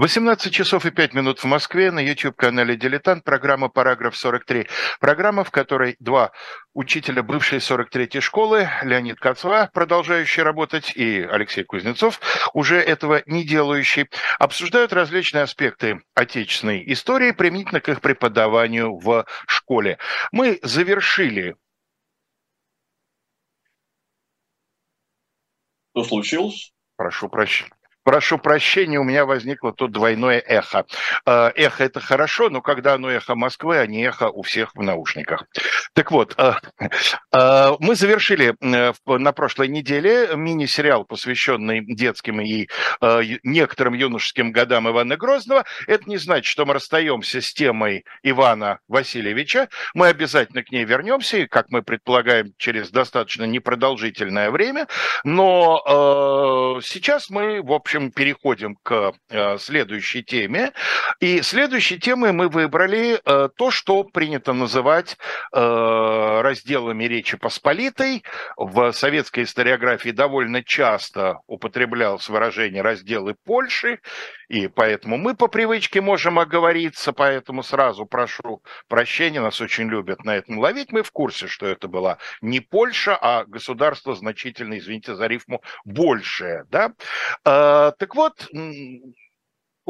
18 часов и 5 минут в Москве на YouTube-канале «Дилетант» программа «Параграф 43». Программа, в которой два учителя бывшей 43-й школы, Леонид Кацва, продолжающий работать, и Алексей Кузнецов, уже этого не делающий, обсуждают различные аспекты отечественной истории применительно к их преподаванию в школе. Мы завершили Что случилось? Прошу прощения. Прошу прощения, у меня возникло тут двойное эхо. Э, эхо – это хорошо, но когда оно эхо Москвы, а не эхо у всех в наушниках. Так вот, э, э, мы завершили на прошлой неделе мини-сериал, посвященный детским и некоторым юношеским годам Ивана Грозного. Это не значит, что мы расстаемся с темой Ивана Васильевича. Мы обязательно к ней вернемся, и, как мы предполагаем, через достаточно непродолжительное время. Но сейчас мы, в общем, общем, переходим к э, следующей теме. И следующей темой мы выбрали э, то, что принято называть э, разделами Речи Посполитой. В советской историографии довольно часто употреблялось выражение «разделы Польши», и поэтому мы по привычке можем оговориться, поэтому сразу прошу прощения, нас очень любят на этом ловить. Мы в курсе, что это была не Польша, а государство значительно, извините за рифму, большее. Да? А, так вот,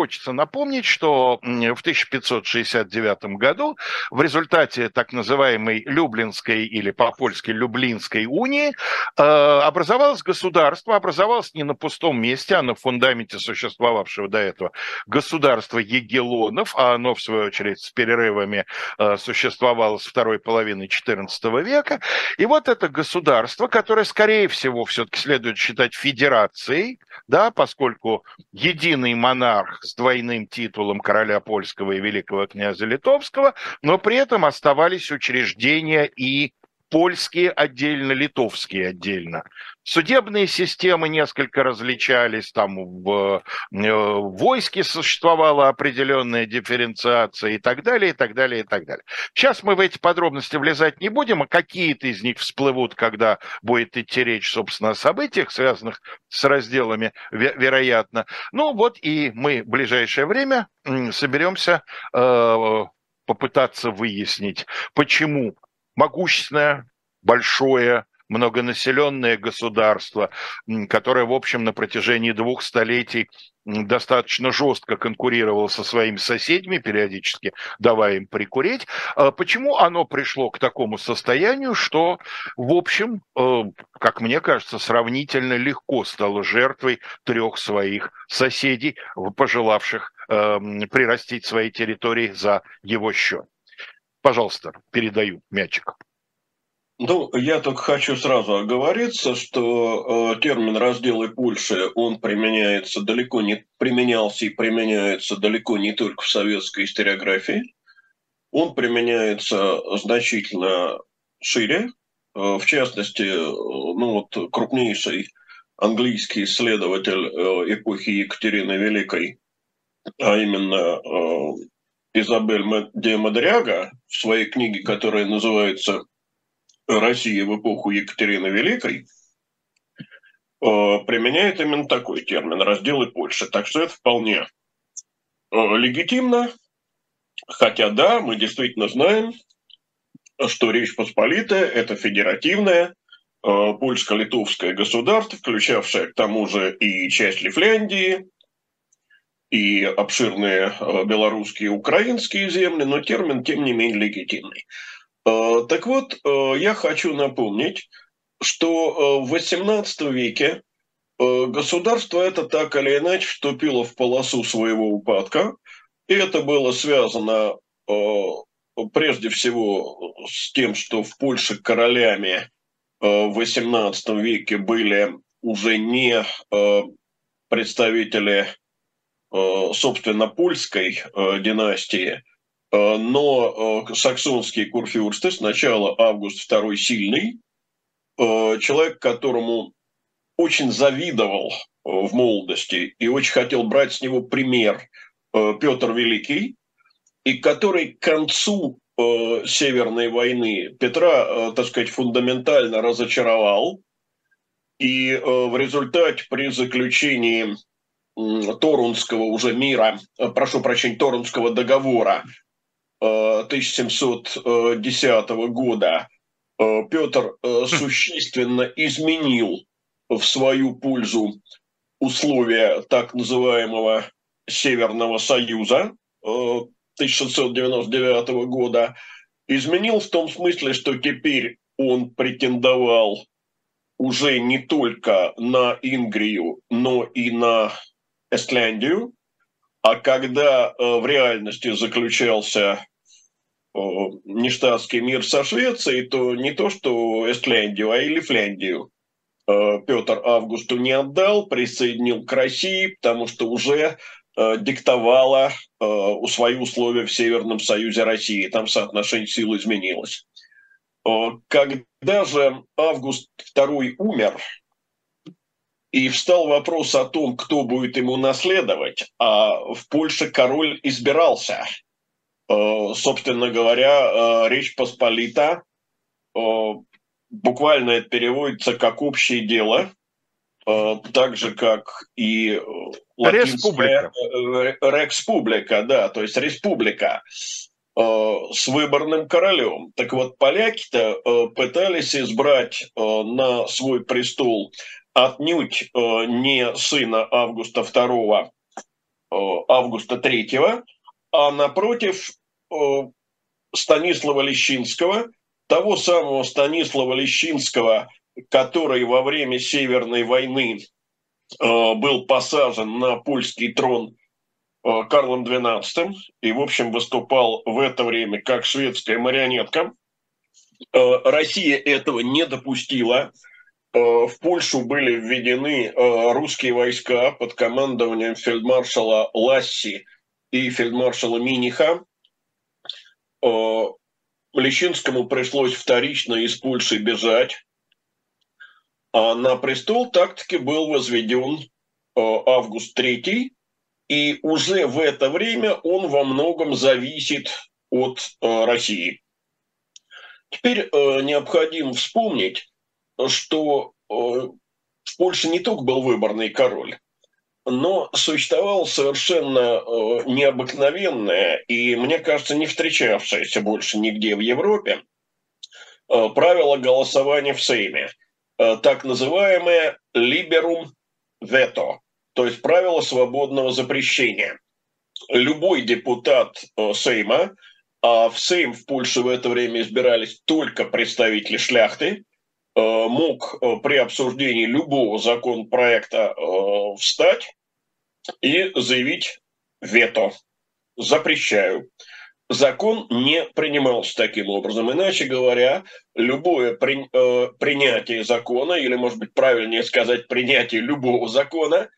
Хочется напомнить, что в 1569 году в результате так называемой Люблинской или по-польски Люблинской унии э, образовалось государство, образовалось не на пустом месте, а на фундаменте существовавшего до этого государства Егелонов, а оно, в свою очередь, с перерывами э, существовало с второй половины XIV века. И вот это государство, которое, скорее всего, все-таки следует считать федерацией, да, поскольку единый монарх с двойным титулом короля польского и великого князя литовского, но при этом оставались учреждения и польские отдельно, литовские отдельно. Судебные системы несколько различались, там в, э, в войске существовала определенная дифференциация и так далее, и так далее, и так далее. Сейчас мы в эти подробности влезать не будем, а какие-то из них всплывут, когда будет идти речь, собственно, о событиях, связанных с разделами, вероятно. Ну вот и мы в ближайшее время соберемся э, попытаться выяснить, почему могущественное, большое, многонаселенное государство, которое, в общем, на протяжении двух столетий достаточно жестко конкурировало со своими соседями, периодически давая им прикурить. А почему оно пришло к такому состоянию, что, в общем, э, как мне кажется, сравнительно легко стало жертвой трех своих соседей, пожелавших эм, прирастить свои территории за его счет? Пожалуйста, передаю мячик. Ну, я только хочу сразу оговориться, что э, термин «разделы Польши», он применяется далеко не, применялся и применяется далеко не только в советской историографии. Он применяется значительно шире. Э, в частности, э, ну вот крупнейший английский исследователь э, эпохи Екатерины Великой, а именно э, Изабель де Мадряга в своей книге, которая называется «Россия в эпоху Екатерины Великой», э, применяет именно такой термин «разделы Польши». Так что это вполне э, легитимно, хотя да, мы действительно знаем, что Речь Посполитая – это федеративное э, польско-литовское государство, включавшее к тому же и часть Лифляндии, и обширные э, белорусские и украинские земли, но термин, тем не менее, легитимный. Э, так вот, э, я хочу напомнить, что в XVIII веке государство это так или иначе вступило в полосу своего упадка, и это было связано прежде всего с тем, что в Польше королями в XVIII веке были уже не представители собственно, польской э, династии, э, но саксонские курфюрсты, сначала Август II Сильный, человек, которому очень завидовал в молодости и очень хотел брать с него пример Петр Великий, и который к концу Северной войны Петра, так сказать, фундаментально разочаровал, и в результате при заключении Торунского уже мира, прошу прощения, Торунского договора 1710 года. Петр хм. существенно изменил в свою пользу условия так называемого Северного Союза 1699 года, изменил в том смысле, что теперь он претендовал уже не только на Ингрию, но и на Эстляндию, а когда э, в реальности заключался нештатский мир со Швецией, то не то что Эстляндию, а и Лифляндию э, Петр Августу не отдал, присоединил к России, потому что уже Э, диктовала свои условия в Северном Союзе России. Там соотношение сил изменилось. Когда же Август II умер, и встал вопрос о том, кто будет ему наследовать, а в Польше король избирался. Собственно говоря, Речь Посполита, буквально это переводится как общее дело, так же, как и Республика. Э, республика, да, то есть республика э, с выборным королем. Так вот, поляки-то э, пытались избрать на свой престол отнюдь не сына Августа II, Августа III, а напротив Станислава Лещинского, того самого Станислава Лещинского, который во время Северной войны Э, был посажен на польский трон э, Карлом XII и, в общем, выступал в это время как шведская марионетка. Э, Россия этого не допустила. В Польшу были введены русские войска под командованием фельдмаршала Ласси и фельдмаршала Миниха. Лещинскому пришлось вторично из Польши бежать. А на престол так-таки был возведен э, Август III, и уже в это время он во многом зависит от э, России. Теперь э, необходимо вспомнить, что в Польше не только был выборный король, но существовало совершенно необыкновенное и, мне кажется, не встречавшееся больше нигде в Европе правило голосования в Сейме – Э, так называемое liberum veto, то есть правило свободного запрещения. Любой депутат э, Сейма, а в Сейм в Польше в это время избирались только представители шляхты, э, мог при обсуждении любого законопроекта встать и заявить вето. Запрещаю закон не принимался таким образом. Иначе говоря, любое при, э, принятие закона, или, может быть, правильнее сказать, принятие любого закона, э,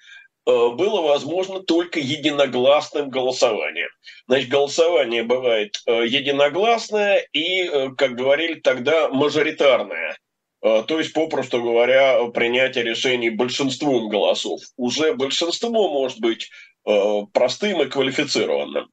было возможно только единогласным голосованием. Значит, голосование бывает э, единогласное и, э, как говорили тогда, мажоритарное. Э, то есть, попросту говоря, принятие решений большинством голосов. Уже большинство может быть э, простым и квалифицированным.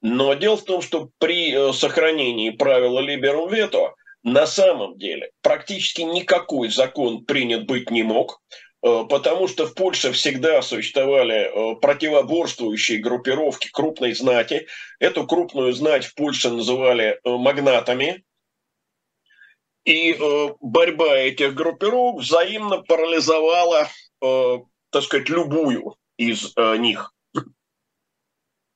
Но дело в том, что при э, сохранении правила Liberum Veto на самом деле практически никакой закон принят быть не мог, потому что в Польше всегда существовали противоборствующие группировки крупной знати. Эту крупную знать в Польше называли магнатами. И борьба этих группировок взаимно парализовала, так сказать, любую из них.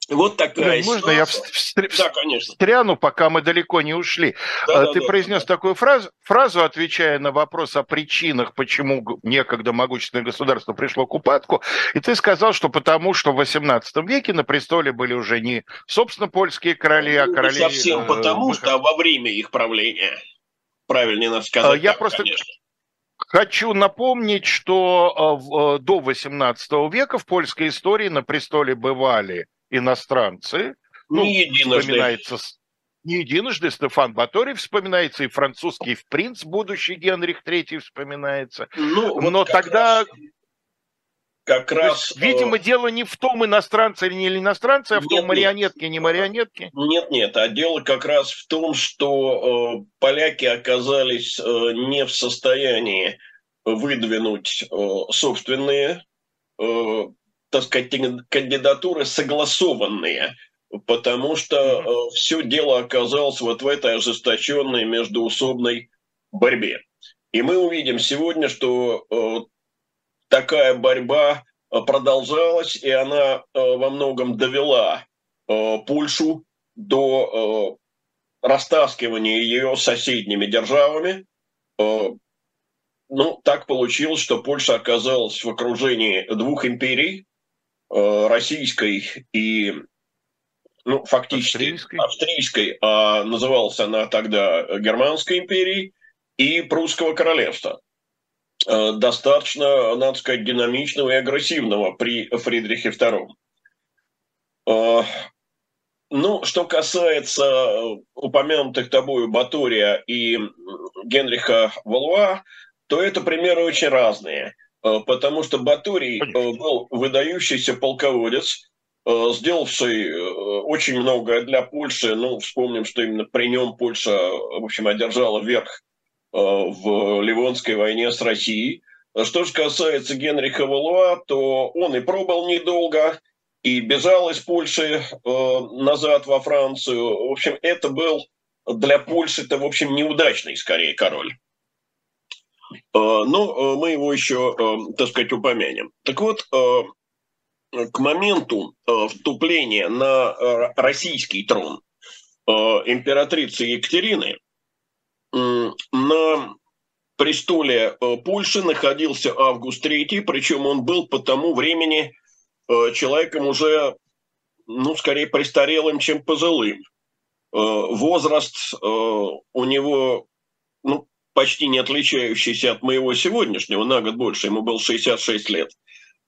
Вот такая Блин, Можно я встр... да, конечно. встряну, пока мы далеко не ушли? Да, Ты да, произнес да. такую фразу, фразу, отвечая на вопрос о причинах, почему некогда могущественное государство пришло к упадку, и ты сказал, что потому что в XVIII веке на престоле были уже не, собственно, польские короли, а ну, короли... Не совсем э, потому, что во время их правления, правильнее надо сказать. Я так, просто... Конечно. Хочу напомнить, что э, э, до XVIII века в польской истории на престоле бывали иностранцы. Ну, не единожды. Вспоминается не единожды Стефан Баторий вспоминается, и французский принц, будущий Генрих III вспоминается. Ну, вот Но тогда... Раз, как раз... Есть, видимо, э... дело не в том, иностранцы или не иностранцы, а в нет, том, марионетки, нет. не марионетки. Нет, нет, а дело как раз в том, что э, поляки оказались э, не в состоянии выдвинуть э, собственные э, так сказать, кандидатуры согласованные, потому что э, все дело оказалось вот в этой ожесточенной междуусобной борьбе. И мы увидим сегодня, что э, такая борьба э, продолжалась, и она э, во многом довела э, Польшу до растаскивания ее соседними державами. Ну, так получилось, что Польша оказалась в окружении двух империй, российской и ну, фактически австрийской, австрийской а называлась она тогда Германской империей, и Прусского королевства. Э, достаточно, надо сказать, динамичного и агрессивного при Фридрихе II. Э, ну, что касается упомянутых тобою Батория и Генриха Валуа, то это примеры очень разные, э, потому что Баторий был выдающийся полководец, сделавший очень многое для Польши. Ну, вспомним, что именно при нем Польша, в общем, одержала верх в Ливонской войне с Россией. Что же касается Генриха Валуа, то он и пробыл недолго, и бежал из Польши э, назад во Францию. В общем, это был для Польши, это, в общем, неудачный, скорее, король. Э, но э, мы его еще, э, так сказать, упомянем. Так вот, э, к моменту э, вступления на э, российский трон э, императрицы Екатерины – на престоле э, Польши находился Август III, причем он был по тому времени э, человеком уже, ну, скорее престарелым, чем пожилым. Э, возраст у него, ну, почти не отличающийся от моего сегодняшнего, на год больше, ему был 66 лет.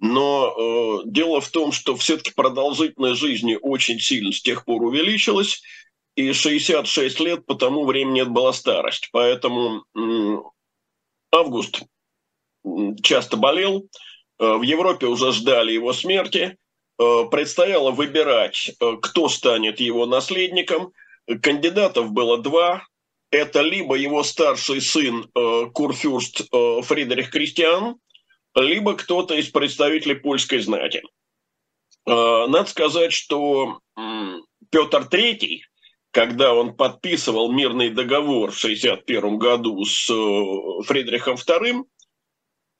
Но э, дело в том, что все-таки продолжительность жизни очень сильно с тех пор увеличилась, и 66 лет по тому времени это была старость. Поэтому Август часто болел, э, в Европе уже ждали его смерти, э, предстояло выбирать, э, кто станет его наследником. Кандидатов было два. Это либо его старший сын Курфюрст Фридрих Кристиан, либо кто-то из представителей польской знати. Надо сказать, что Петр III когда он подписывал мирный договор в 1961 году с э, Фридрихом II,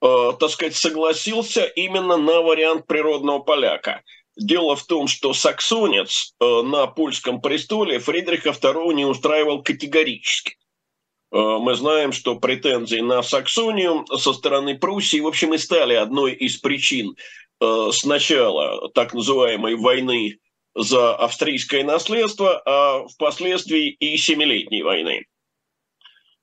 э, так сказать, согласился именно на вариант природного поляка. Дело в том, что саксонец э, на польском престоле Фридриха II не устраивал категорически. Мы знаем, что претензии на Саксонию со стороны Пруссии, в общем, и стали одной из причин сначала так называемой войны за австрийское наследство, а впоследствии и Семилетней войны.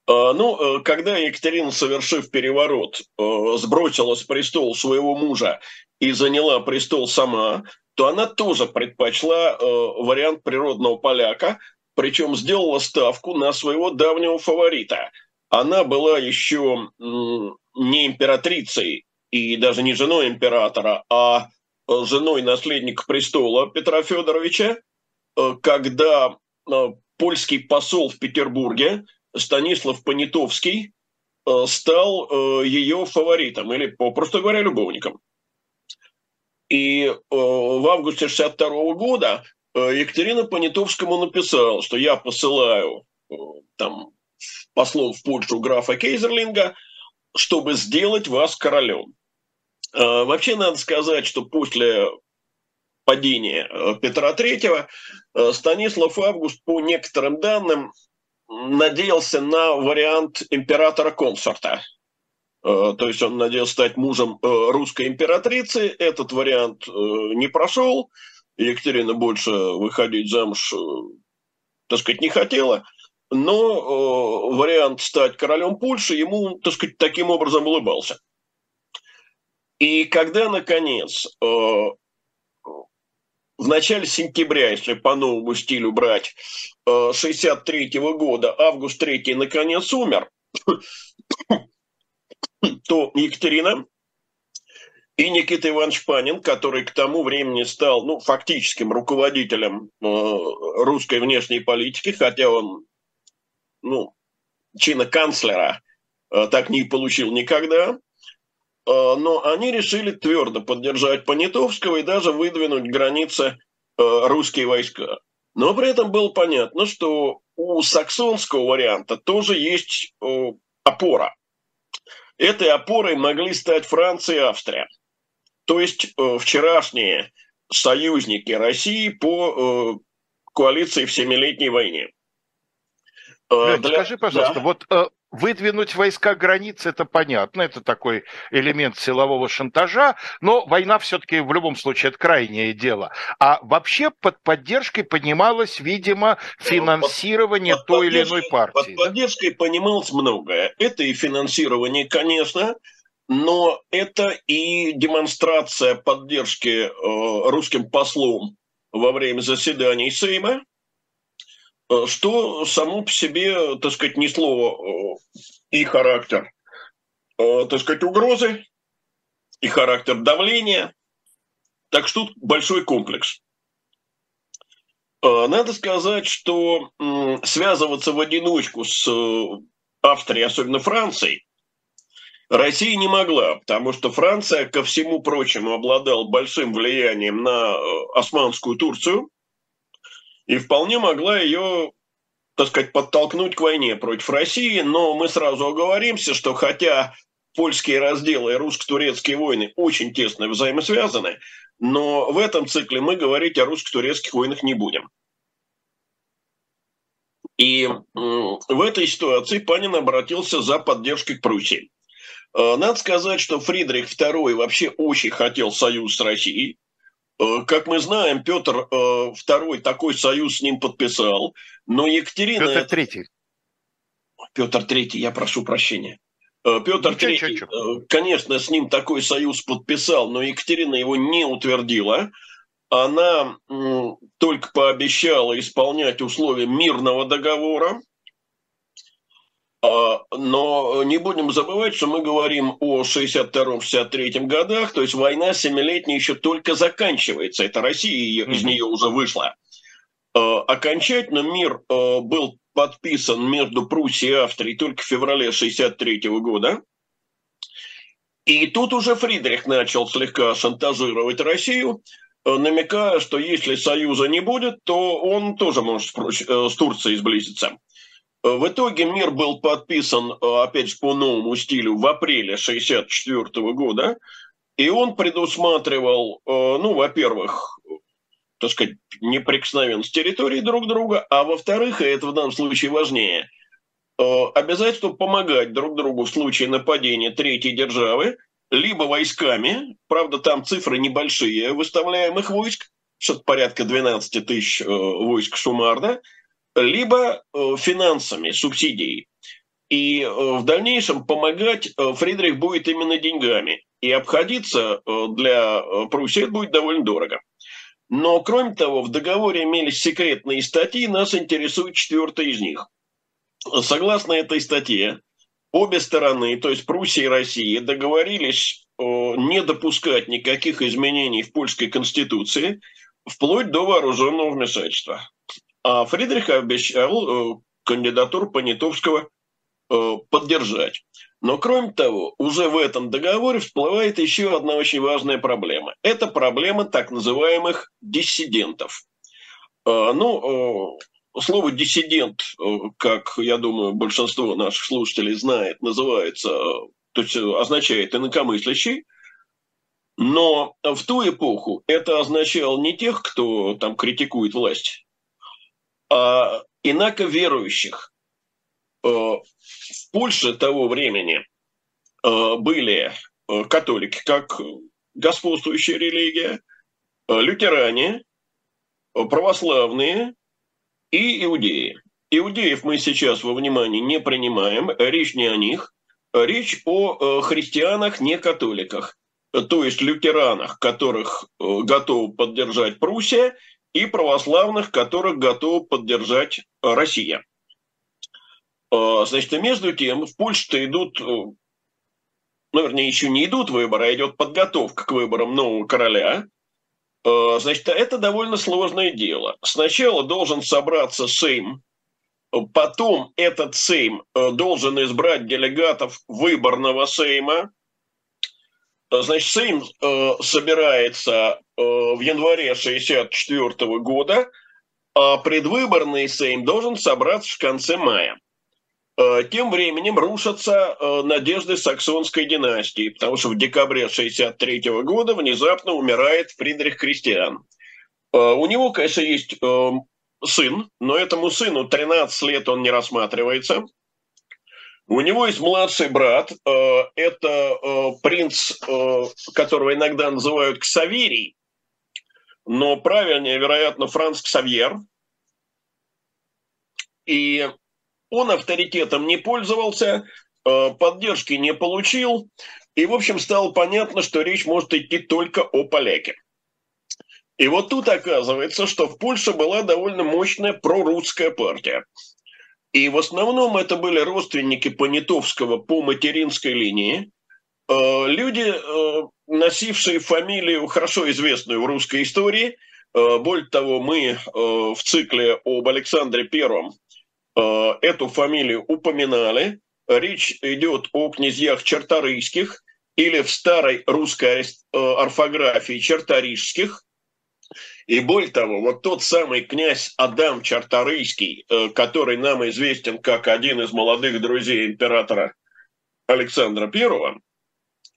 А, ну, э, когда Екатерина, совершив переворот, э, сбросила с престола своего мужа и заняла престол сама, то она тоже предпочла э, вариант природного поляка, причем сделала ставку на своего давнего фаворита. Она была еще не императрицей и даже не женой императора, а женой наследника престола Петра Федоровича, э, когда э, польский посол в Петербурге Станислав Понятовский стал ее фаворитом или, попросту говоря, любовником. И в августе 62 года Екатерина Понятовскому написала, что я посылаю там послов в Польшу графа Кейзерлинга, чтобы сделать вас королем. Э, вообще надо сказать, что после падения э, Петра III э, Станислав Август, по некоторым данным, надеялся на вариант императора-консорта. То есть он надеялся стать мужем русской императрицы. Этот вариант не прошел. Екатерина больше выходить замуж, так сказать, не хотела. Но вариант стать королем Польши ему, так сказать, таким образом улыбался. И когда, наконец, э, в начале сентября, если по новому стилю брать, 63 э, года, август 3 наконец умер, то Екатерина и Никита Иванович Панин, который к тому времени стал ну, фактическим руководителем э, русской внешней политики, хотя он ну, чина канцлера так не получил никогда – но они решили твердо поддержать Понятовского и даже выдвинуть границы русские войска. Но при этом было понятно, что у саксонского варианта тоже есть опора. Этой опорой могли стать Франция и Австрия. То есть вчерашние союзники России по коалиции в Семилетней войне. Для... Скажи, пожалуйста, да. вот Выдвинуть войска границы, это понятно, это такой элемент силового шантажа, но война все-таки в любом случае это крайнее дело. А вообще под поддержкой понималось, видимо, финансирование под, под той или иной партии. Под поддержкой понималось многое. Это и финансирование, конечно, но это и демонстрация поддержки э, русским послом во время заседаний Сейма, что само по себе, так сказать, несло э, и характер, э, так сказать, угрозы, и характер давления. Так что тут большой комплекс. Надо сказать, что связываться в одиночку с Австрией, особенно Францией, Россия не могла, потому что Франция, ко всему прочему, обладала большим влиянием на османскую Турцию – и вполне могла ее так сказать, подтолкнуть к войне против России, но мы сразу оговоримся, что хотя польские разделы и русско-турецкие войны очень тесно взаимосвязаны, но в этом цикле мы говорить о русско-турецких войнах не будем. И в этой ситуации Панин обратился за поддержкой к Пруссии. Э, надо сказать, что Фридрих II вообще очень хотел союз с Россией. Э, как мы знаем, Петр II э, такой союз с ним подписал, но Екатерина... Петр III. Петр III, я прошу прощения. Э, Петр III, конечно, с ним такой союз подписал, но Екатерина его не утвердила. Она только пообещала исполнять условия мирного договора, но не будем забывать, что мы говорим о 62-63 годах, то есть война семилетняя еще только заканчивается. Это Россия из нее уже вышла. А, окончательно мир а, был подписан между Пруссией и Австрией только в феврале 63 года. И тут уже Фридрих начал слегка шантажировать Россию, намекая, что если союза не будет, то он тоже может с Турцией сблизиться. В итоге мир был подписан, э, опять же, по новому стилю в апреле 1964 года, и он предусматривал, э, ну, во-первых, так сказать, неприкосновенность территории друг друга, а во-вторых, и это в данном случае важнее, э, обязательство помогать друг другу в случае нападения третьей державы, либо войсками, правда, там цифры небольшие выставляемых войск, что-то порядка 12 тысяч войск суммарно, либо э, финансами, субсидией. И э, в дальнейшем помогать э, Фридрих будет именно деньгами. И обходиться для Пруссии будет довольно дорого. Но, кроме того, в договоре имелись секретные статьи, нас интересует четвертая из них. Согласно этой статье, обе стороны, то есть Пруссия и Россия, договорились не допускать никаких изменений в польской конституции, вплоть до вооруженного вмешательства. А Фридрих обещал э, кандидатуру Понятовского э, поддержать. Но кроме того, уже в этом договоре всплывает еще одна очень важная проблема. Это проблема так называемых диссидентов. Э, ну, слово диссидент, как я думаю, большинство наших слушателей знает, называется, то есть означает инакомыслящий, но в ту эпоху это означало не тех, кто там критикует власть, а, инако верующих. Э, в Польше того времени э, были э, католики, как господствующая религия, лютеране, православные и иудеи. Иудеев мы сейчас во внимание не принимаем, речь не о них, речь о христианах, не католиках, то есть лютеранах, которых готовы поддержать Пруссия, и православных, которых готова поддержать э, Россия. Э, значит, и между тем в Польше-то идут, э, ну, вернее, еще не идут выборы, а идет подготовка к выборам нового короля. Значит, это довольно сложное дело. Сначала должен собраться Сейм, потом этот Сейм должен избрать делегатов выборного Сейма, Значит, Сейм собирается в январе 1964 года, а предвыборный Сейм должен собраться в конце мая. Э, тем временем рушатся э, надежды саксонской династии, потому что в декабре 1963 года внезапно умирает Фридрих Кристиан. Э, у него, конечно, есть сын, но этому сыну 13 лет он не рассматривается. У него есть младший брат, это принц, которого иногда называют Ксаверий, но правильнее, вероятно, Франц Ксавьер. И он авторитетом не пользовался, э, поддержки не получил, и, в общем, стало понятно, что речь может идти только о поляке. И вот тут оказывается, что в Польше была довольно мощная прорусская партия. И в основном это были родственники Понятовского по материнской линии, люди, э, носившие фамилию, хорошо известную в русской истории. Более того, мы в цикле об Александре Первом Э, эту фамилию упоминали. Речь идет о князьях черторийских или в старой русской э, орфографии черторийских. И более того, вот тот самый князь Адам Чарторийский, э, который нам известен как один из молодых друзей императора Александра I,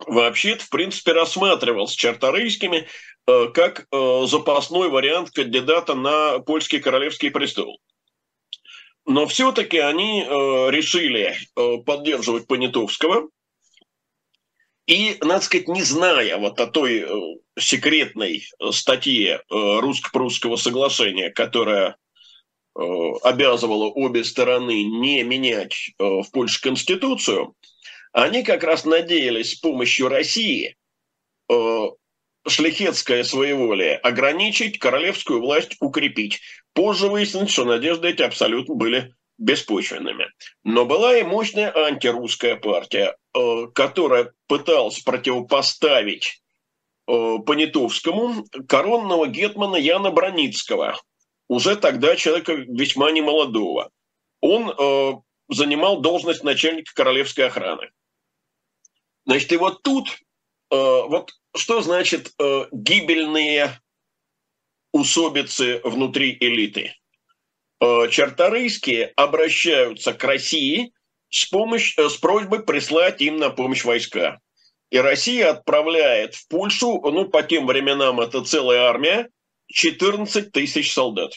вообще-то, в принципе, рассматривался Чарторийскими как запасной вариант кандидата на польский королевский престол. Но все-таки они э, решили э, поддерживать Понятовского. И, надо сказать, не зная вот о той э, секретной статье э, русско-прусского соглашения, которая э, обязывала обе стороны не менять э, в Польше Конституцию, они как раз надеялись с помощью России э, шляхетское своеволие ограничить, королевскую власть укрепить. Позже выяснилось, что надежды эти абсолютно были беспочвенными. Но была и мощная антирусская партия, э, которая пыталась противопоставить э, Понятовскому коронного гетмана Яна Броницкого, уже тогда человека весьма немолодого. Он э, занимал должность начальника королевской охраны. Значит, и вот тут, вот что значит э, гибельные усобицы внутри элиты? Э, Чарторийские обращаются к России с, помощь, э, с просьбой прислать им на помощь войска. И Россия отправляет в Польшу, ну, по тем временам это целая армия, 14 тысяч солдат.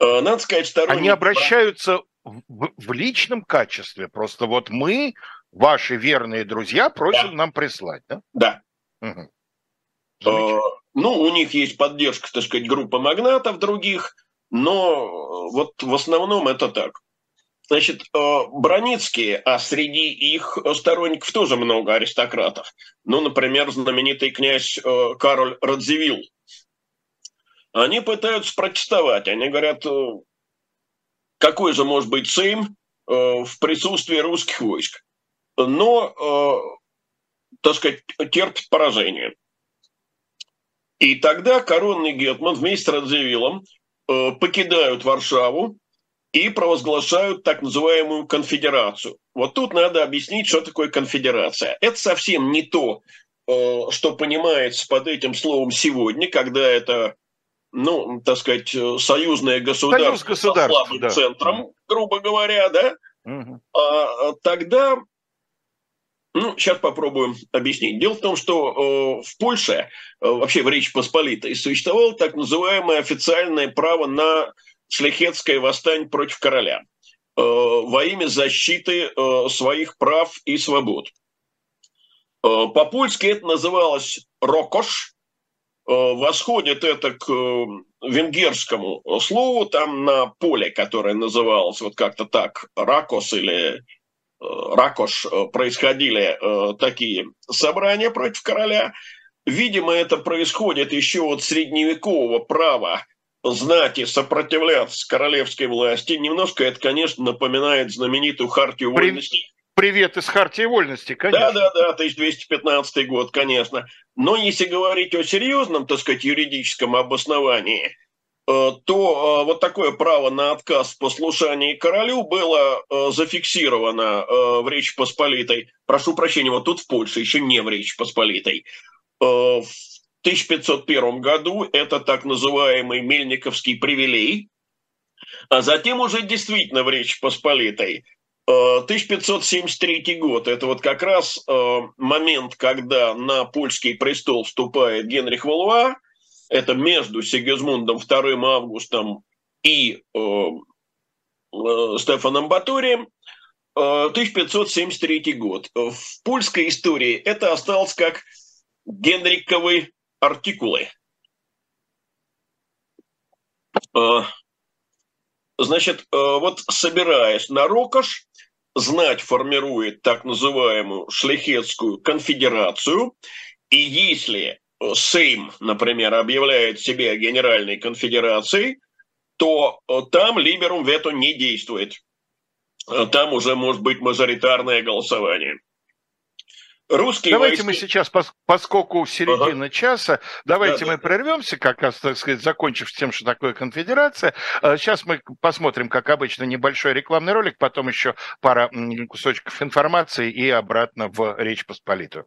Э, надо сказать, сторонники... Они обращаются в, в личном качестве. Просто вот мы, ваши верные друзья, просим да. нам прислать, да? Да. Угу. Ну, у них есть поддержка, так сказать, группы магнатов других, но вот в основном это так. Значит, э, Броницкие, а среди их сторонников тоже много аристократов. Ну, например, знаменитый князь э, Кароль Радзивилл. Они пытаются протестовать. Они говорят, какой же может быть Сейм в присутствии русских войск. Но так сказать, терпит поражение. И тогда коронный гетман вместе с Радзивиллом э, покидают Варшаву и провозглашают так называемую конфедерацию. Вот тут надо объяснить, что такое конфедерация. Это совсем не то, э, что понимается под этим словом сегодня, когда это, ну, так сказать, союзное государство Союз со слабым да. центром, грубо говоря, да. Угу. А тогда ну, сейчас попробуем объяснить. Дело в том, что э, в Польше, э, вообще в Речи Посполитой, существовало так называемое официальное право на шляхетское восстание против короля э, во имя защиты э, своих прав и свобод. Э, по-польски это называлось «рокош», э, восходит это к э, венгерскому слову, там на поле, которое называлось вот как-то так, «ракос» или Ракош э, происходили э, такие собрания против короля. Видимо, это происходит еще от средневекового права знати сопротивляться королевской власти. Немножко это, конечно, напоминает знаменитую хартию При... вольности. Привет из Хартии вольности, конечно. Да, да, да, 1215 год, конечно. Но если говорить о серьезном, так сказать, юридическом обосновании, то вот такое право на отказ в послушании королю было зафиксировано в Речи Посполитой. Прошу прощения, вот тут в Польше, еще не в Речи Посполитой. В 1501 году это так называемый Мельниковский привилей, а затем уже действительно в Речи Посполитой 1573 э, год – это вот как раз э, момент, когда на польский престол вступает Генрих Валуа. Это между Сигизмундом II Августом и э, Стефаном Баторием. 1573 год. В польской истории это осталось как Генриковы артикулы. Значит, вот собираясь на Рокош, знать формирует так называемую шляхетскую конфедерацию, и если Сейм, например, объявляет себя генеральной конфедерацией, то э, там либерум вето не действует. Там уже может быть мажоритарное голосование. Русские давайте войска... мы сейчас, поскольку середина ага. часа, давайте да, мы да. прервемся, как раз, так сказать, закончив тем, что такое конфедерация. Сейчас а, мы посмотрим, как обычно, небольшой рекламный ролик, потом еще пара кусочков информации и обратно в Речь Посполитую.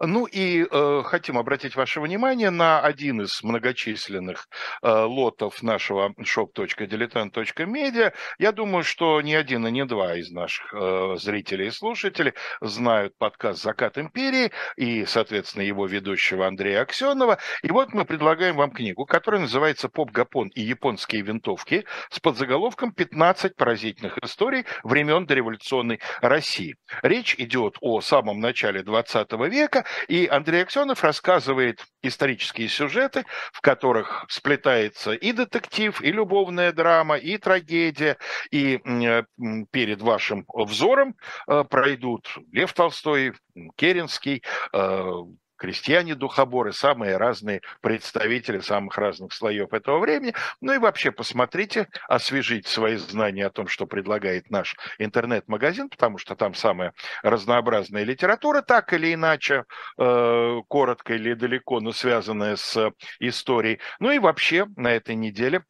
Ну и э, хотим обратить ваше внимание на один из многочисленных э, лотов нашего shop.diletant.media. Я думаю, что ни один и ни два из наших э, зрителей и слушателей знают подкаст «Закат империи» и, соответственно, его ведущего Андрея Аксенова. И вот мы предлагаем вам книгу, которая называется «Поп Гапон и японские винтовки» с подзаголовком «15 поразительных историй времен дореволюционной России». Речь идет о самом начале 20 века, и Андрей Аксенов рассказывает исторические сюжеты, в которых сплетается и детектив, и любовная драма, и трагедия, и э, перед вашим взором э, пройдут Лев Толстой, Керенский, э, крестьяне-духоборы, самые разные представители самых разных слоев этого времени. Ну и вообще посмотрите, освежить свои знания о том, что предлагает наш интернет-магазин, потому что там самая разнообразная литература, так или иначе, э, коротко или далеко, но связанная с историей. Ну и вообще на этой неделе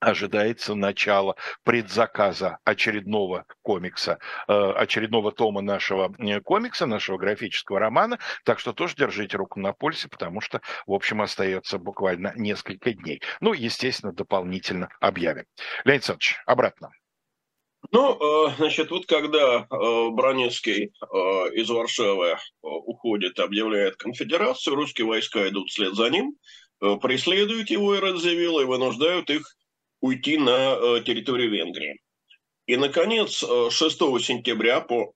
ожидается начало предзаказа очередного комикса, э, очередного тома нашего э, комикса, нашего графического романа. Так что тоже держите руку на пульсе, потому что, в общем, остается буквально несколько дней. Ну, естественно, дополнительно объявим. Леонид Александрович, обратно. Ну, э, значит, вот когда Бронецкий из Варшавы уходит, объявляет конфедерацию, русские войска идут вслед за ним, преследуют его и Радзивилла и вынуждают их уйти на э, территорию Венгрии. И, наконец, 6 э, сентября по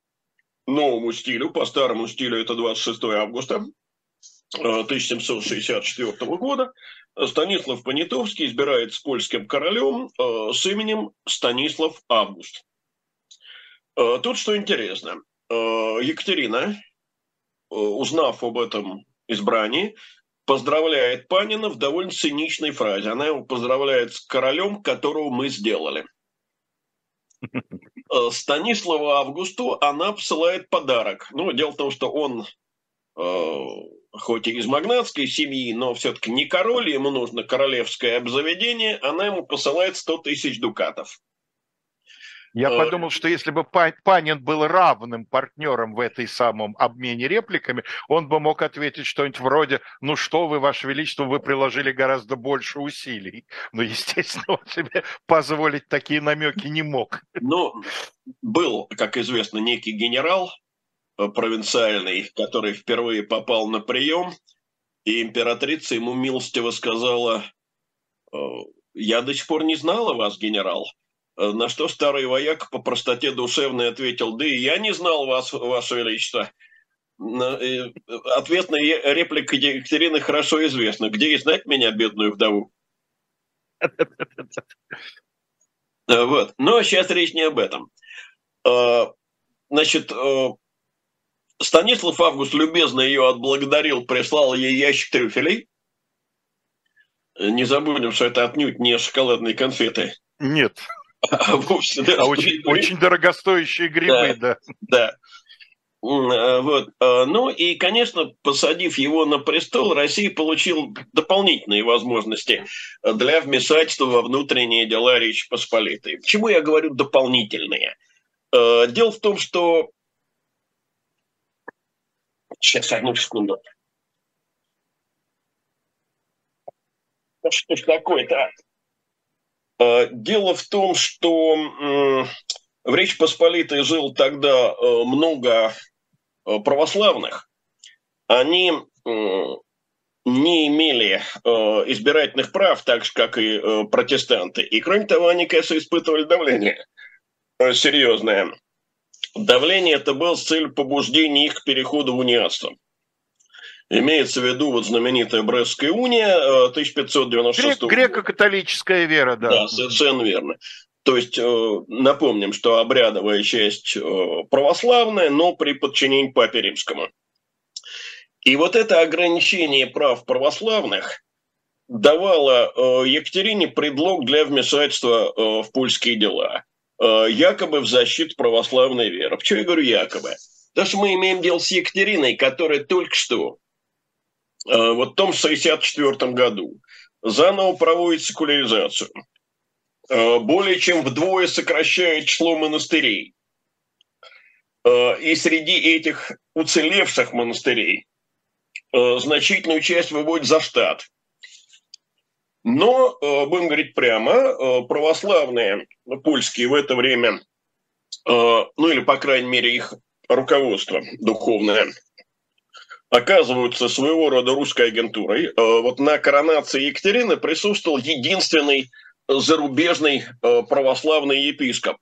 новому стилю, по старому стилю это 26 августа 1764 э, года, Станислав Понятовский избирается польским королем с именем Станислав Август. Тут что интересно. Екатерина, узнав об этом избрании, поздравляет Панина в довольно циничной фразе. Она его поздравляет с королем, которого мы сделали. Э, Станиславу Августу она посылает подарок. Ну, дело в том, что он э, хоть и из магнатской семьи, но все-таки не король, ему нужно королевское обзаведение, она ему посылает 100 тысяч дукатов. Я э, подумал, что если бы Панин был равным партнером в этой самом обмене репликами, он бы мог ответить что-нибудь вроде «Ну что вы, Ваше Величество, вы приложили гораздо больше усилий». Но, естественно, он себе позволить такие намеки не мог. Ну, был, как известно, некий генерал э, провинциальный, который впервые попал на прием, и императрица ему милостиво сказала «Э, «Я до сих пор не знала вас, генерал». Э, на что старый вояк по простоте душевной ответил, да и я не знал вас, ваше величество. Ответная реплика Екатерины хорошо известна. Где и знать меня, бедную вдову? Вот. Но сейчас речь не об этом. Э, значит, э, Станислав Август любезно ее отблагодарил, прислал ей ящик трюфелей. Не забудем, что это отнюдь не шоколадные конфеты. Нет. А, вовсе, да, а очень, очень дорогостоящие грибы, да. Да. да. Вот. А, ну и, конечно, посадив его на престол, Россия получила дополнительные возможности для вмешательства во внутренние дела Речи Посполитой. Почему я говорю дополнительные? А, дело в том, что... Сейчас, одну секунду. Что ж такое-то? Э, дело в том, что в Речь Посполитой жил тогда э, много э, православных. Они не имели избирательных прав, так же, как и протестанты. И, кроме того, они, конечно, испытывали давление серьезное. Давление это было с целью побуждения их к переходу в униатство. Имеется в виду вот знаменитая Брестская уния 1596 года. Греко-католическая вера, да. Да, совершенно верно. То есть э, напомним, что обрядовая часть э, православная, но при подчинении Папе Римскому. И вот это ограничение прав православных давало э, Екатерине предлог для вмешательства в польские дела. Якобы в защиту православной веры. Почему я говорю якобы? Потому что мы имеем дело с Екатериной, которая только что Э, вот в том 1964 году заново проводит секуляризацию. Э, более чем вдвое сокращает число монастырей. Э, и среди этих уцелевших монастырей значительную часть выводит за штат. Но, будем говорить прямо, православные польские в это время, ну или, по крайней мере, их руководство духовное – оказываются своего рода русской агентурой. Э, вот на коронации Екатерины присутствовал единственный зарубежный э, православный епископ.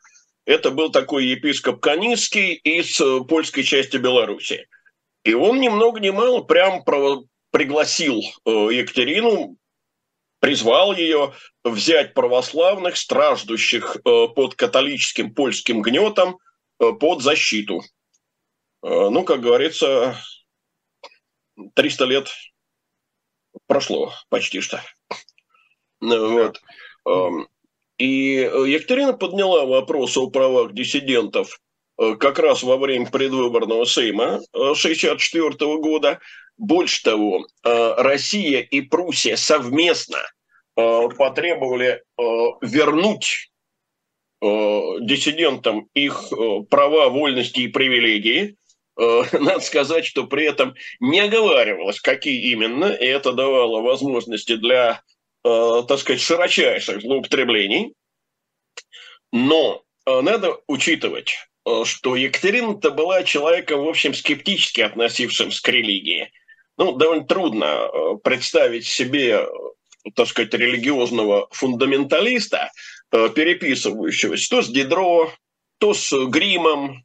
Это был такой епископ Канинский из э, польской части Беларуси. И он ни много ни мало прям пригласил Екатерину, призвал ее взять православных, страждущих под католическим польским гнетом, под защиту. Ну, как говорится, 300 лет прошло почти что. Вот. Эм, и Екатерина подняла вопрос о правах диссидентов э, как раз во время предвыборного Сейма 1964 э, года. Больше того, э, Россия и Пруссия совместно потребовали вернуть диссидентам их права, вольности и привилегии – надо сказать, что при этом не оговаривалось, какие именно, и это давало возможности для, э, так сказать, широчайших злоупотреблений. Но э, надо учитывать, что Екатерина-то была человеком, в общем, скептически относившимся к религии. Ну, довольно трудно представить себе, так сказать, религиозного фундаменталиста, переписывающегося то с Дидро, то с Гримом,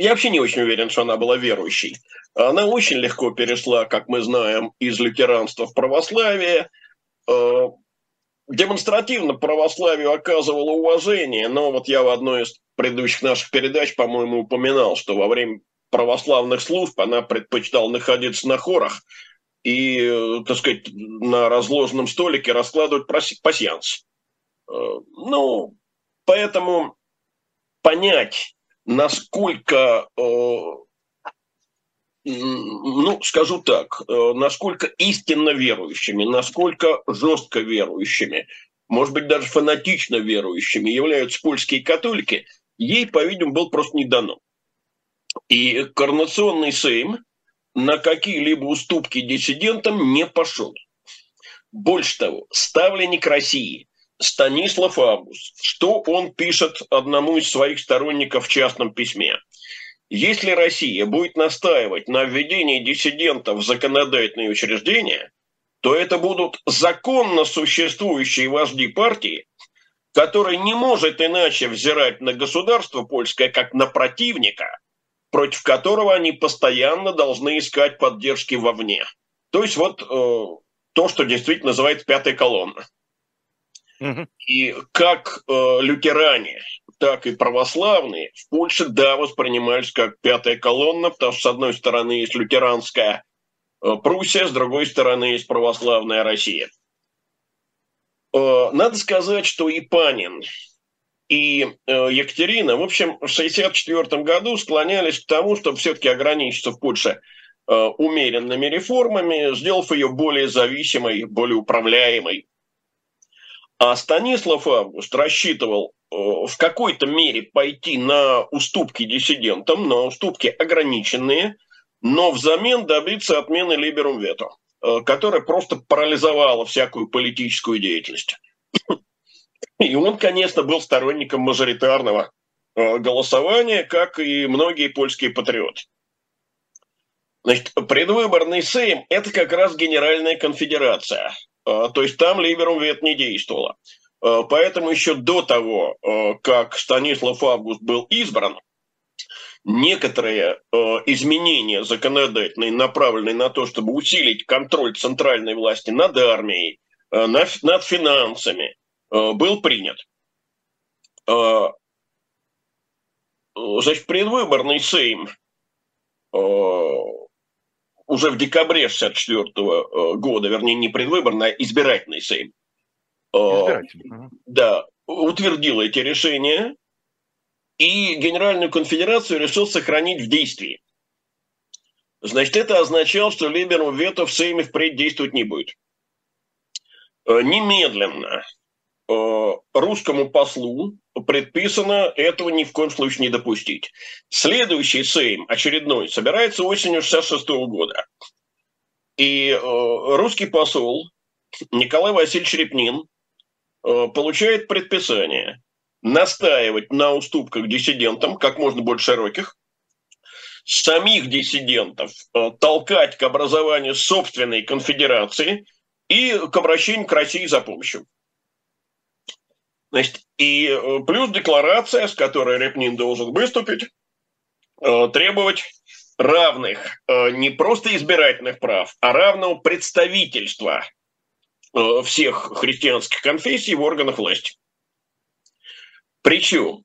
я вообще не очень уверен, что она была верующей. Она очень легко перешла, как мы знаем, из лютеранства в православие. Э, демонстративно православию оказывала уважение, но вот я в одной из предыдущих наших передач, по-моему, упоминал, что во время православных служб она предпочитала находиться на хорах и, так сказать, на разложенном столике раскладывать пасьянс. Э, ну, поэтому понять насколько э, ну, скажу так, э, насколько истинно верующими, насколько жестко верующими, может быть, даже фанатично верующими являются польские католики, ей, по-видимому, был просто не дано. И коронационный сейм на какие-либо уступки диссидентам не пошел. Больше того, ставленник России Станислав Август, что он пишет одному из своих сторонников в частном письме – если Россия будет настаивать на введении диссидентов в законодательные учреждения, то это будут законно существующие вожди партии, которые не может иначе взирать на государство польское как на противника, против которого они постоянно должны искать поддержки вовне. То есть вот э, то, что действительно называется пятая колонна. И как э, лютеране, так и православные в Польше, да, воспринимались как пятая колонна, потому что с одной стороны есть лютеранская э, Пруссия, с другой стороны есть православная Россия. Э, надо сказать, что и Панин, и э, Екатерина, в общем, в 1964 году склонялись к тому, чтобы все-таки ограничиться в Польше э, умеренными реформами, сделав ее более зависимой, более управляемой а Станислав Август рассчитывал э, в какой-то мере пойти на уступки диссидентам, на уступки ограниченные, но взамен добиться отмены либерум вето, э, которая просто парализовала всякую политическую деятельность. И он, конечно, был сторонником мажоритарного э, голосования, как и многие польские патриоты. Значит, предвыборный Сейм – это как раз Генеральная конфедерация – то есть там Либерум вет не действовало. А, поэтому еще до того, а, как Станислав Август был избран, некоторые изменения законодательные, направленные на то, чтобы усилить контроль центральной власти над армией, над финансами, был принят. Значит, предвыборный Сейм уже в декабре 64 э, года, вернее, не предвыборный, а избирательный Сейм, э, избирательный. да, утвердил эти решения, и Генеральную конфедерацию решил сохранить в действии. Значит, это означало, что Либерум вето в Сейме впредь действовать не будет. Э, немедленно русскому послу предписано этого ни в коем случае не допустить. Следующий Сейм, очередной, собирается осенью 66 года. И э, русский посол Николай Васильевич Репнин э, получает предписание настаивать на уступках диссидентам, как можно больше широких, самих диссидентов э, толкать к образованию собственной конфедерации и к обращению к России за помощью. Значит, и э, плюс декларация, с которой Репнин должен выступить, э, требовать равных, э, не просто избирательных прав, а равного представительства всех христианских конфессий в органах власти. Причем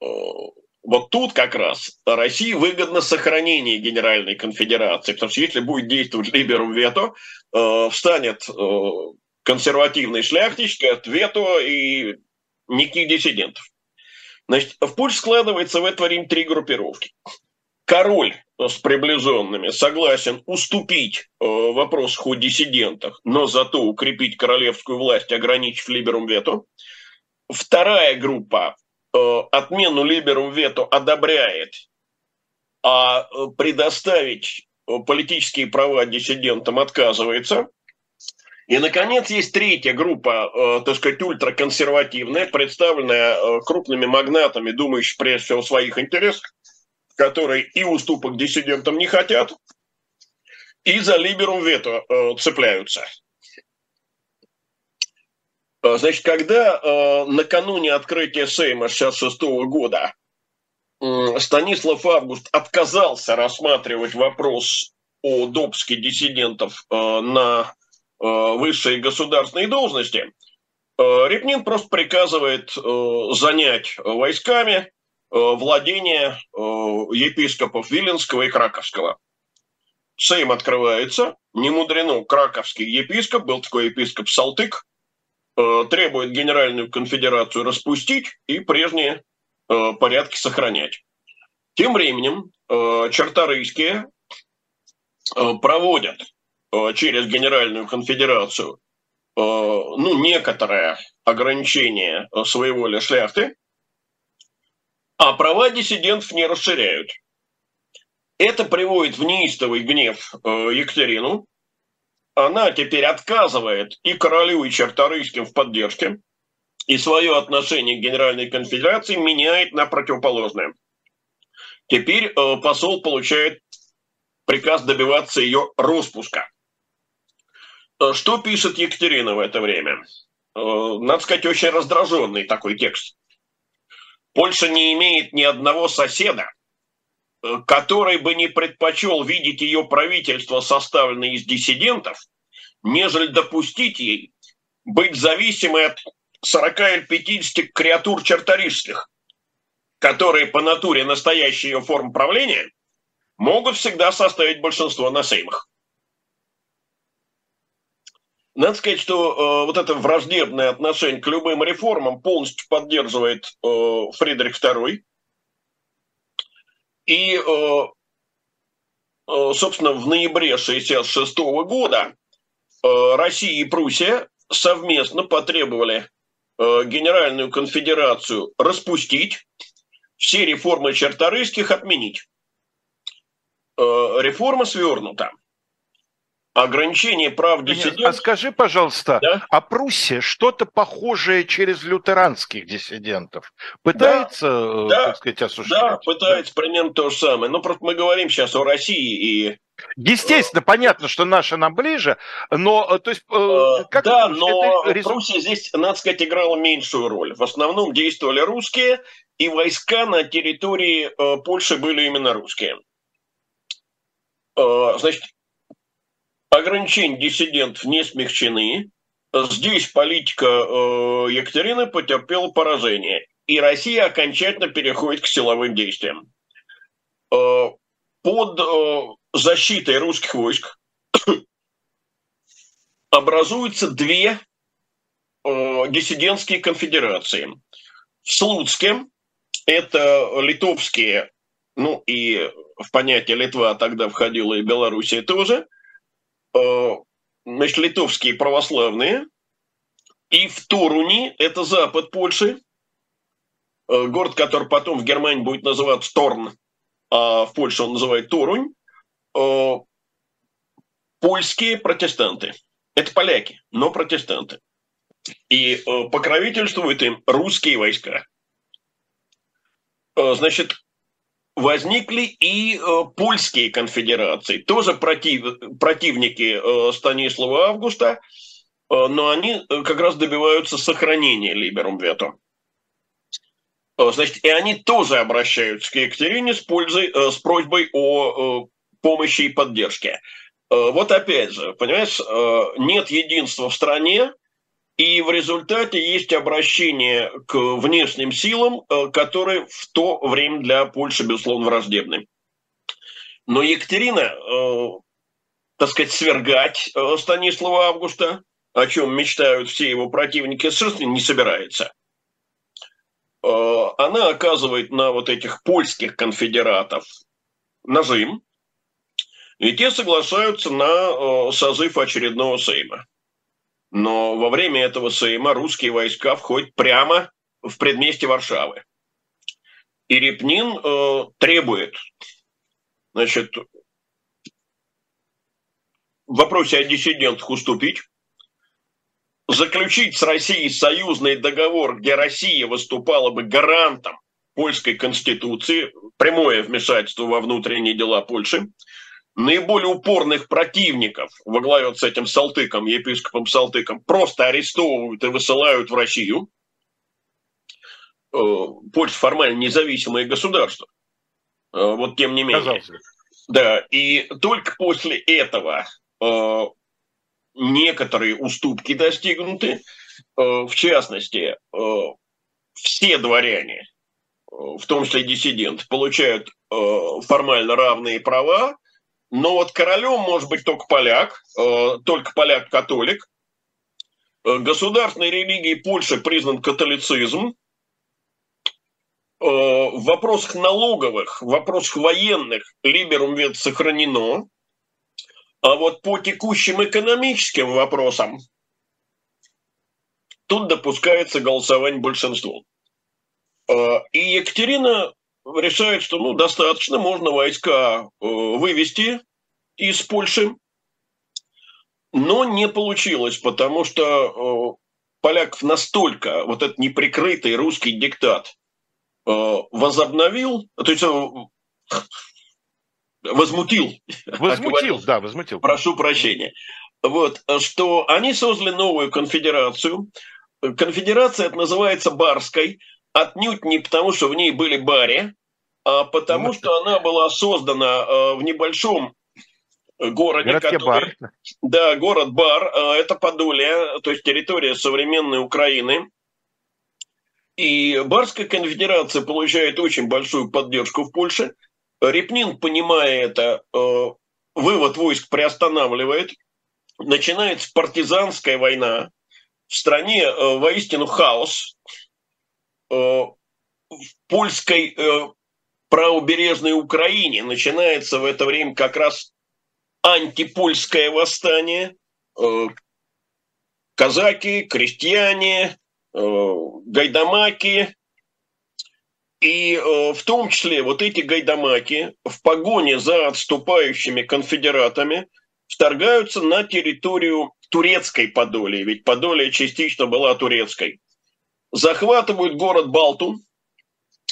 вот тут как раз России выгодно сохранение Генеральной конфедерации, потому что если будет действовать либерум вето, встанет консервативный шляхтич, вето и никаких диссидентов. Значит, в Польше складывается в это три группировки. Король с приближенными согласен уступить э, в вопросах о диссидентах, но зато укрепить королевскую власть, ограничив либерум вето. Вторая группа э, отмену либерум вето одобряет, а э, предоставить э, политические права диссидентам отказывается – и, наконец, есть третья группа, э, так сказать, ультраконсервативная, представленная э, крупными магнатами, думающими прежде всего о своих интересах, которые и уступок диссидентам не хотят, и за либерум вето э, цепляются. Значит, когда э, накануне открытия Сейма 66 года э, Станислав Август отказался рассматривать вопрос о допуске диссидентов э, на Э, высшие государственные должности, э, Репнин просто приказывает э, занять войсками владение епископов Виленского и Краковского. Сейм открывается, не мудрено, краковский епископ, был такой епископ Салтык, требует Генеральную конфедерацию распустить и прежние порядки сохранять. Тем временем черторийские проводят через Генеральную конфедерацию ну, некоторое ограничение своего шляхты, а права диссидентов не расширяют. Это приводит в неистовый гнев Екатерину. Она теперь отказывает и королю, и черторийским в поддержке, и свое отношение к Генеральной конфедерации меняет на противоположное. Теперь э, посол получает приказ добиваться ее распуска. Э, что пишет Екатерина в это время? Э, надо сказать, очень раздраженный такой текст. Польша не имеет ни одного соседа, э, который бы не предпочел видеть ее правительство, составленное из диссидентов, нежели допустить ей быть зависимой от 40 или 50 креатур черторижских, которые по натуре настоящей ее форм правления могут всегда составить большинство на сеймах. Надо сказать, что э, вот это враждебное отношение к любым реформам полностью поддерживает э, Фридрих II. И, э, э, собственно, в ноябре 1966 года э, Россия и Пруссия совместно потребовали э, Генеральную конфедерацию распустить, все реформы черторийских отменить. Э, реформа свернута ограничение прав диссидентов. А скажи, пожалуйста, да? а Пруссия что-то похожее через лютеранских диссидентов пытается, да, э, так сказать, осуществлять? Да, пытается да? примерно то же самое. Но просто мы говорим сейчас о России и Естественно, э, понятно, что наша нам ближе, но э, то есть как да, но это... Пруссия здесь, надо сказать, играла меньшую роль. В основном действовали русские, и войска на территории Польши были именно русские. Значит, ограничения диссидентов не смягчены. Здесь политика э, Екатерины потерпела поражение, и Россия окончательно переходит к силовым действиям. Э, под э, защитой русских войск образуются две диссидентские конфедерации. В Слуцке это литовские, ну и в понятие Литва тогда входила и Белоруссия тоже – Э, значит, литовские православные, и в Торуни, это запад Польши, э, город, который потом в Германии будет называться Торн, а в Польше он называет Торунь, э, польские протестанты. Это поляки, но протестанты. И покровительствуют им русские войска. Значит, возникли и э, польские конфедерации, тоже против, противники э, Станислава Августа, э, но они э, как раз добиваются сохранения либерум вето. Э, значит, и они тоже обращаются к Екатерине с, пользой, э, с просьбой о помощи и поддержке. Вот опять же, понимаешь, нет единства в стране, и в результате есть обращение к внешним силам, э, которые в то время для Польши, безусловно, враждебны. Но Екатерина, э, так сказать, свергать э, Станислава Августа, о чем мечтают все его противники, совершенно не собирается. Э, она оказывает на вот этих польских конфедератов нажим, и те соглашаются на э, созыв очередного Сейма. Но во время этого Сейма русские войска входят прямо в предместье Варшавы. И Репнин э, требует, значит, в вопросе о диссидентах уступить, заключить с Россией союзный договор, где Россия выступала бы гарантом польской конституции, прямое вмешательство во внутренние дела Польши, наиболее упорных противников во главе вот с этим Салтыком, епископом Салтыком, просто арестовывают и высылают в Россию. Э, Польша формально независимое государство. Э, вот тем не менее. Казалось. Да, и только после этого э, некоторые уступки достигнуты. В частности, все дворяне, в том числе диссиденты, получают формально равные права, но вот королем может быть только поляк, э, только поляк-католик. Э, государственной религией Польши признан католицизм. Э, в вопросах налоговых, в вопросах военных либерум вет сохранено. А вот по текущим экономическим вопросам тут допускается голосование большинством. А, и Екатерина решает, что ну, достаточно, можно войска э, вывести из Польши, но не получилось, потому что э, поляков настолько вот этот неприкрытый русский диктат э, возобновил, то есть возмутил. Возмутил, да, возмутил. Прошу прощения. Вот, что они создали новую конфедерацию. Конфедерация это называется Барской, отнюдь не потому, что в ней были бари, а потому ну, что она была создана э, в небольшом городе, который, Бар. Да, город Бар, э, это Подолье, то есть территория современной Украины. И Барская конфедерация получает очень большую поддержку в Польше – Репнин, понимая это, э, вывод войск приостанавливает, начинается партизанская война, в стране воистину хаос, в польской правобережной Украине. Начинается в это время как раз антипольское восстание, казаки, крестьяне, гайдамаки, и э, в том числе вот эти гайдамаки в погоне за отступающими конфедератами вторгаются на территорию турецкой Подолии, ведь Подолия частично была турецкой. Захватывают город Балту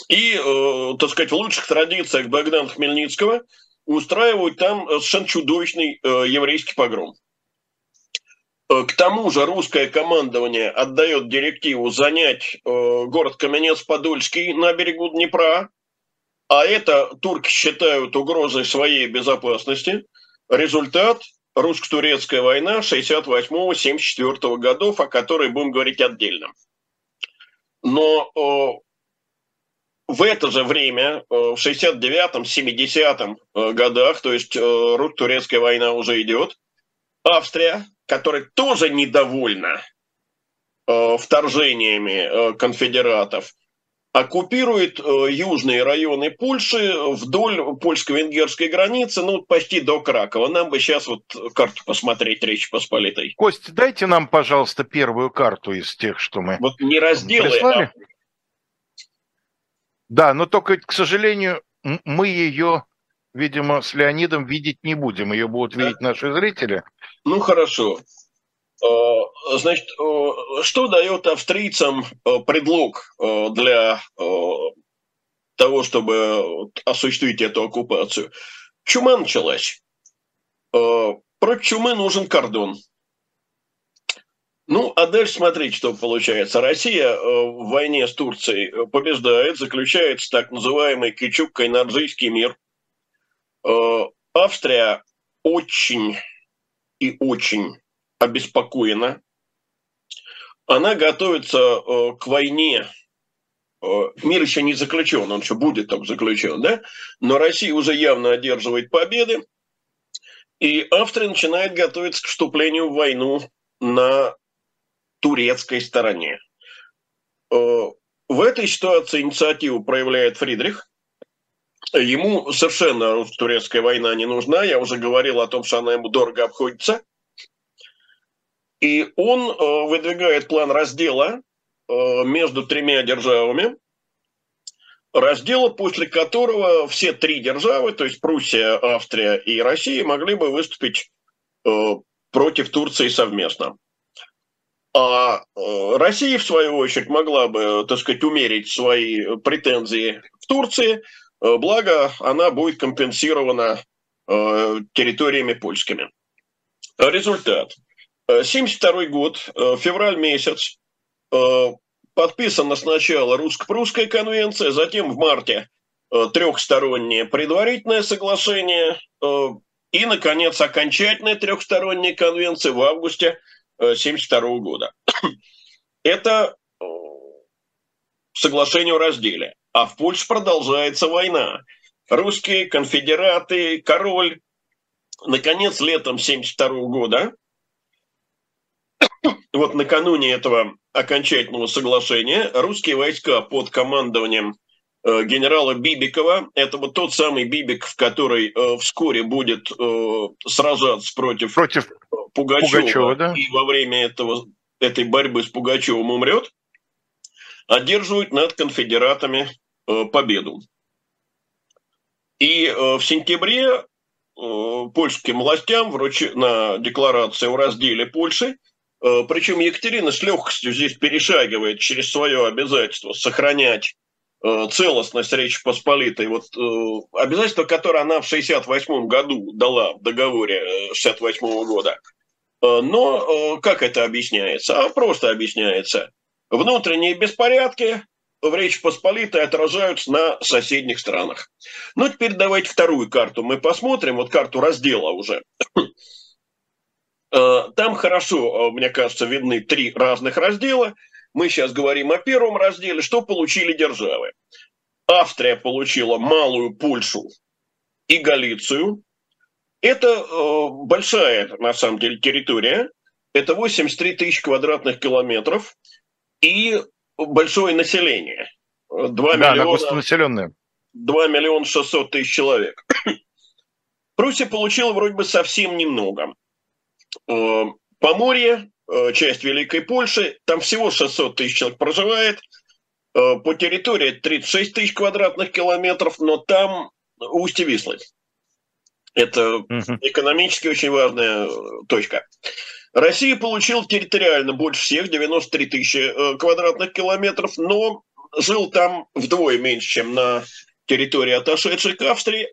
и, э, так сказать, в лучших традициях Богдана Хмельницкого устраивают там совершенно чудовищный э, еврейский погром. Э, к тому же русское командование отдает директиву занять э, город Каменец-Подольский на берегу Днепра, а это турки считают угрозой своей безопасности. Результат – русско-турецкая война 68-74 годов, о которой будем говорить отдельно. Но э, в это же время, в 69-м, 70-м годах, то есть русско-турецкая война уже идет, Австрия которая тоже недовольна э, вторжениями э, конфедератов, оккупирует э, южные районы Польши вдоль польско-венгерской границы, ну, почти до Кракова. Нам бы сейчас вот карту посмотреть Речи Посполитой. Кость, дайте нам, пожалуйста, первую карту из тех, что мы Вот не разделы, а прислали. а... Да, но только, к сожалению, мы ее видимо, с Леонидом видеть не будем. Ее будут видеть да? наши зрители. Ну, хорошо. А, значит, что дает австрийцам предлог для того, чтобы осуществить эту оккупацию? Чума началась. Против чумы нужен кордон. Ну, а дальше смотрите, что получается. Россия в войне с Турцией побеждает, заключается так называемый Кичук-Кайнарджийский мир – Э, Австрия очень и очень обеспокоена. Она готовится э, к войне. Э, мир еще не заключен, он еще будет там заключен, да? Но Россия уже явно одерживает победы. И Австрия начинает готовиться к вступлению в войну на турецкой стороне. В этой ситуации инициативу проявляет Фридрих, Ему совершенно турецкая война не нужна. Я уже говорил о том, что она ему дорого обходится. И он э, выдвигает план раздела э, между тремя державами, раздела, после которого все три державы, то есть Пруссия, Австрия и Россия, могли бы выступить э, против Турции совместно. А Россия, в свою очередь, могла бы, так сказать, умерить свои претензии в Турции – благо она будет компенсирована территориями польскими. Результат. 1972 год, февраль месяц, подписана сначала русско-прусская конвенция, затем в марте трехстороннее предварительное соглашение и, наконец, окончательная трехсторонняя конвенция в августе 1972 года. Это соглашение о разделе. А в Польше продолжается война. Русские, конфедераты, король. Наконец, летом 1972 года, вот накануне этого окончательного соглашения, русские войска под командованием э, генерала Бибикова. Это вот тот самый Бибиков, который э, вскоре будет э, сражаться против, против Пугачева, Пугачева да? и во время этого, этой борьбы с Пугачевым умрет, одерживают над конфедератами э, победу. И э, в сентябре э, польским властям вручи, на декларации о разделе Польши, причем Екатерина с легкостью здесь перешагивает через свое обязательство сохранять э, целостность Речи Посполитой, вот э, обязательство, которое она в 1968 году дала в договоре 1968 э, года. Э, но э, как это объясняется? А просто объясняется. Внутренние беспорядки, в Речи Посполитой отражаются на соседних странах. Ну, теперь давайте вторую карту мы посмотрим, вот карту раздела уже. Э, там хорошо, э, мне кажется, видны три разных раздела. Мы сейчас говорим о первом разделе. Что получили державы? Австрия получила Малую Польшу и Галицию. Это э, большая, на самом деле, территория. Это 83 тысячи квадратных километров. И большое население. 2 да, миллиона, густонаселенное. 2 миллиона 600 тысяч человек. Пруссия получила вроде бы совсем немного. Э, Поморье, э, часть Великой Польши, там всего 600 тысяч человек проживает. Э, по территории 36 тысяч квадратных километров, но там устье Вислы. Это экономически очень важная точка. Россия получила территориально больше всех, 93 тысячи квадратных километров, но жил там вдвое меньше, чем на территории, отошедшей к Австрии.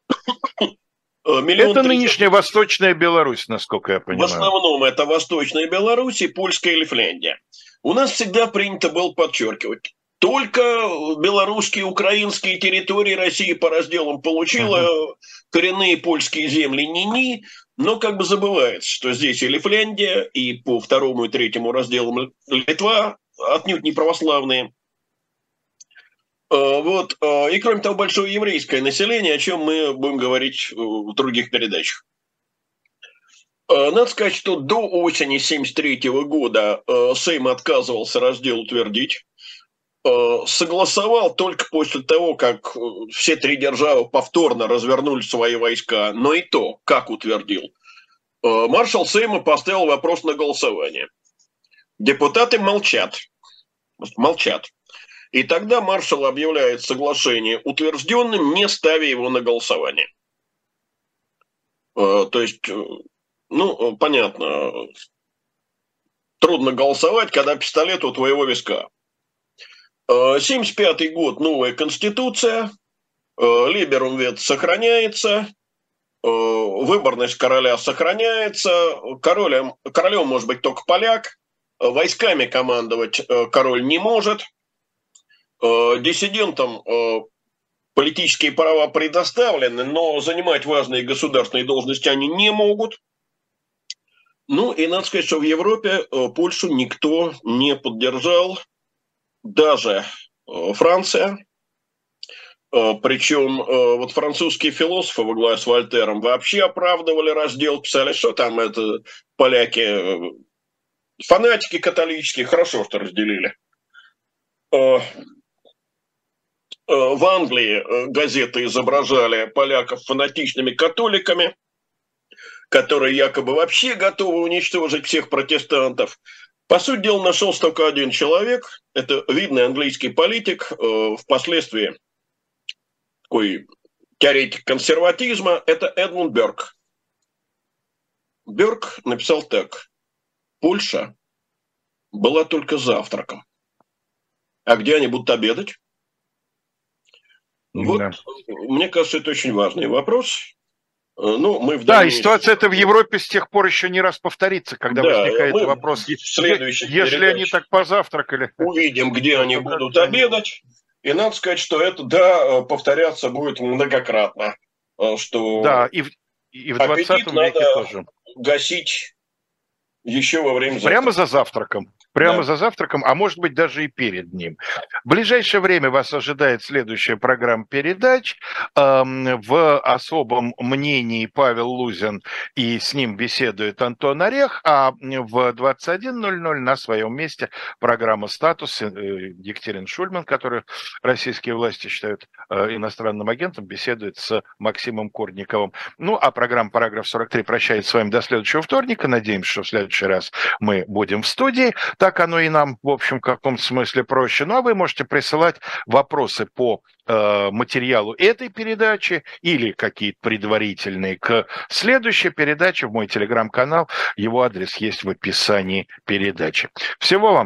Э, миллион это 30... нынешняя Восточная Беларусь, насколько я понимаю. В основном это Восточная Беларусь и Польская или Финляндия. У нас всегда принято было подчеркивать, только белорусские, украинские территории России по разделам получила, uh-huh. коренные польские земли ни-ни, но как бы забывается, что здесь и Лифляндия, и по второму и третьему разделам Литва отнюдь не православные. А, вот. А, и кроме того, большое еврейское население, о чем мы будем говорить в других передачах. Надо сказать, что до осени 1973 года Сейм отказывался раздел утвердить. Согласовал только после того, как все три державы повторно развернули свои войска, но и то, как утвердил. Маршал Сейма поставил вопрос на голосование. Депутаты молчат. Молчат. И тогда маршал объявляет соглашение утвержденным, не ставя его на голосование. То есть, ну, понятно, трудно голосовать, когда пистолет у твоего виска. 75 год, новая конституция, Либерум вет сохраняется, выборность короля сохраняется, королем, королем может быть только поляк, войсками командовать король не может, диссидентам политические права предоставлены, но занимать важные государственные должности они не могут. Ну и надо сказать, что в Европе Польшу никто не поддержал, даже э, Франция, э, причем э, вот французские философы во главе с Вольтером вообще оправдывали раздел, писали, что там это поляки, фанатики католические, хорошо, что разделили. В Англии газеты изображали поляков фанатичными католиками, которые якобы вообще готовы уничтожить всех протестантов. По сути дела, нашелся только один человек. Это видный английский политик, э, впоследствии такой теоретик консерватизма. Это Эдмунд Берг. Берг написал так. Польша была только завтраком. А где они будут обедать? Вот, да. мне кажется, это очень важный вопрос. Э, ну, мы в да, и ситуация эта в Европе с тех пор еще не раз повторится, когда да, возникает вопрос, если они так позавтракали. Увидим, где они будут обедать. И надо сказать, что это, да, повторяться будет многократно. Э, что да, и в, и в 20 веке тоже. гасить еще во время завтрака. Прямо за завтраком. Прямо да. за завтраком, а может быть даже и перед ним. В ближайшее время вас ожидает следующая программа передач. В особом мнении Павел Лузин и с ним беседует Антон Орех, а в 21.00 на своем месте программа «Статус» э, Екатерин Шульман, который российские власти считают э, иностранным агентом, беседует с Максимом Корниковым. Ну, а программа «Параграф 43» прощается с вами до следующего вторника. Надеемся, что в следующий раз мы будем в студии. Так оно и нам, в общем, в каком-то смысле проще. Ну, а вы можете присылать вопросы по э, материалу этой передачи или какие-то предварительные к следующей передаче в мой телеграм-канал. Его адрес есть в описании передачи. Всего вам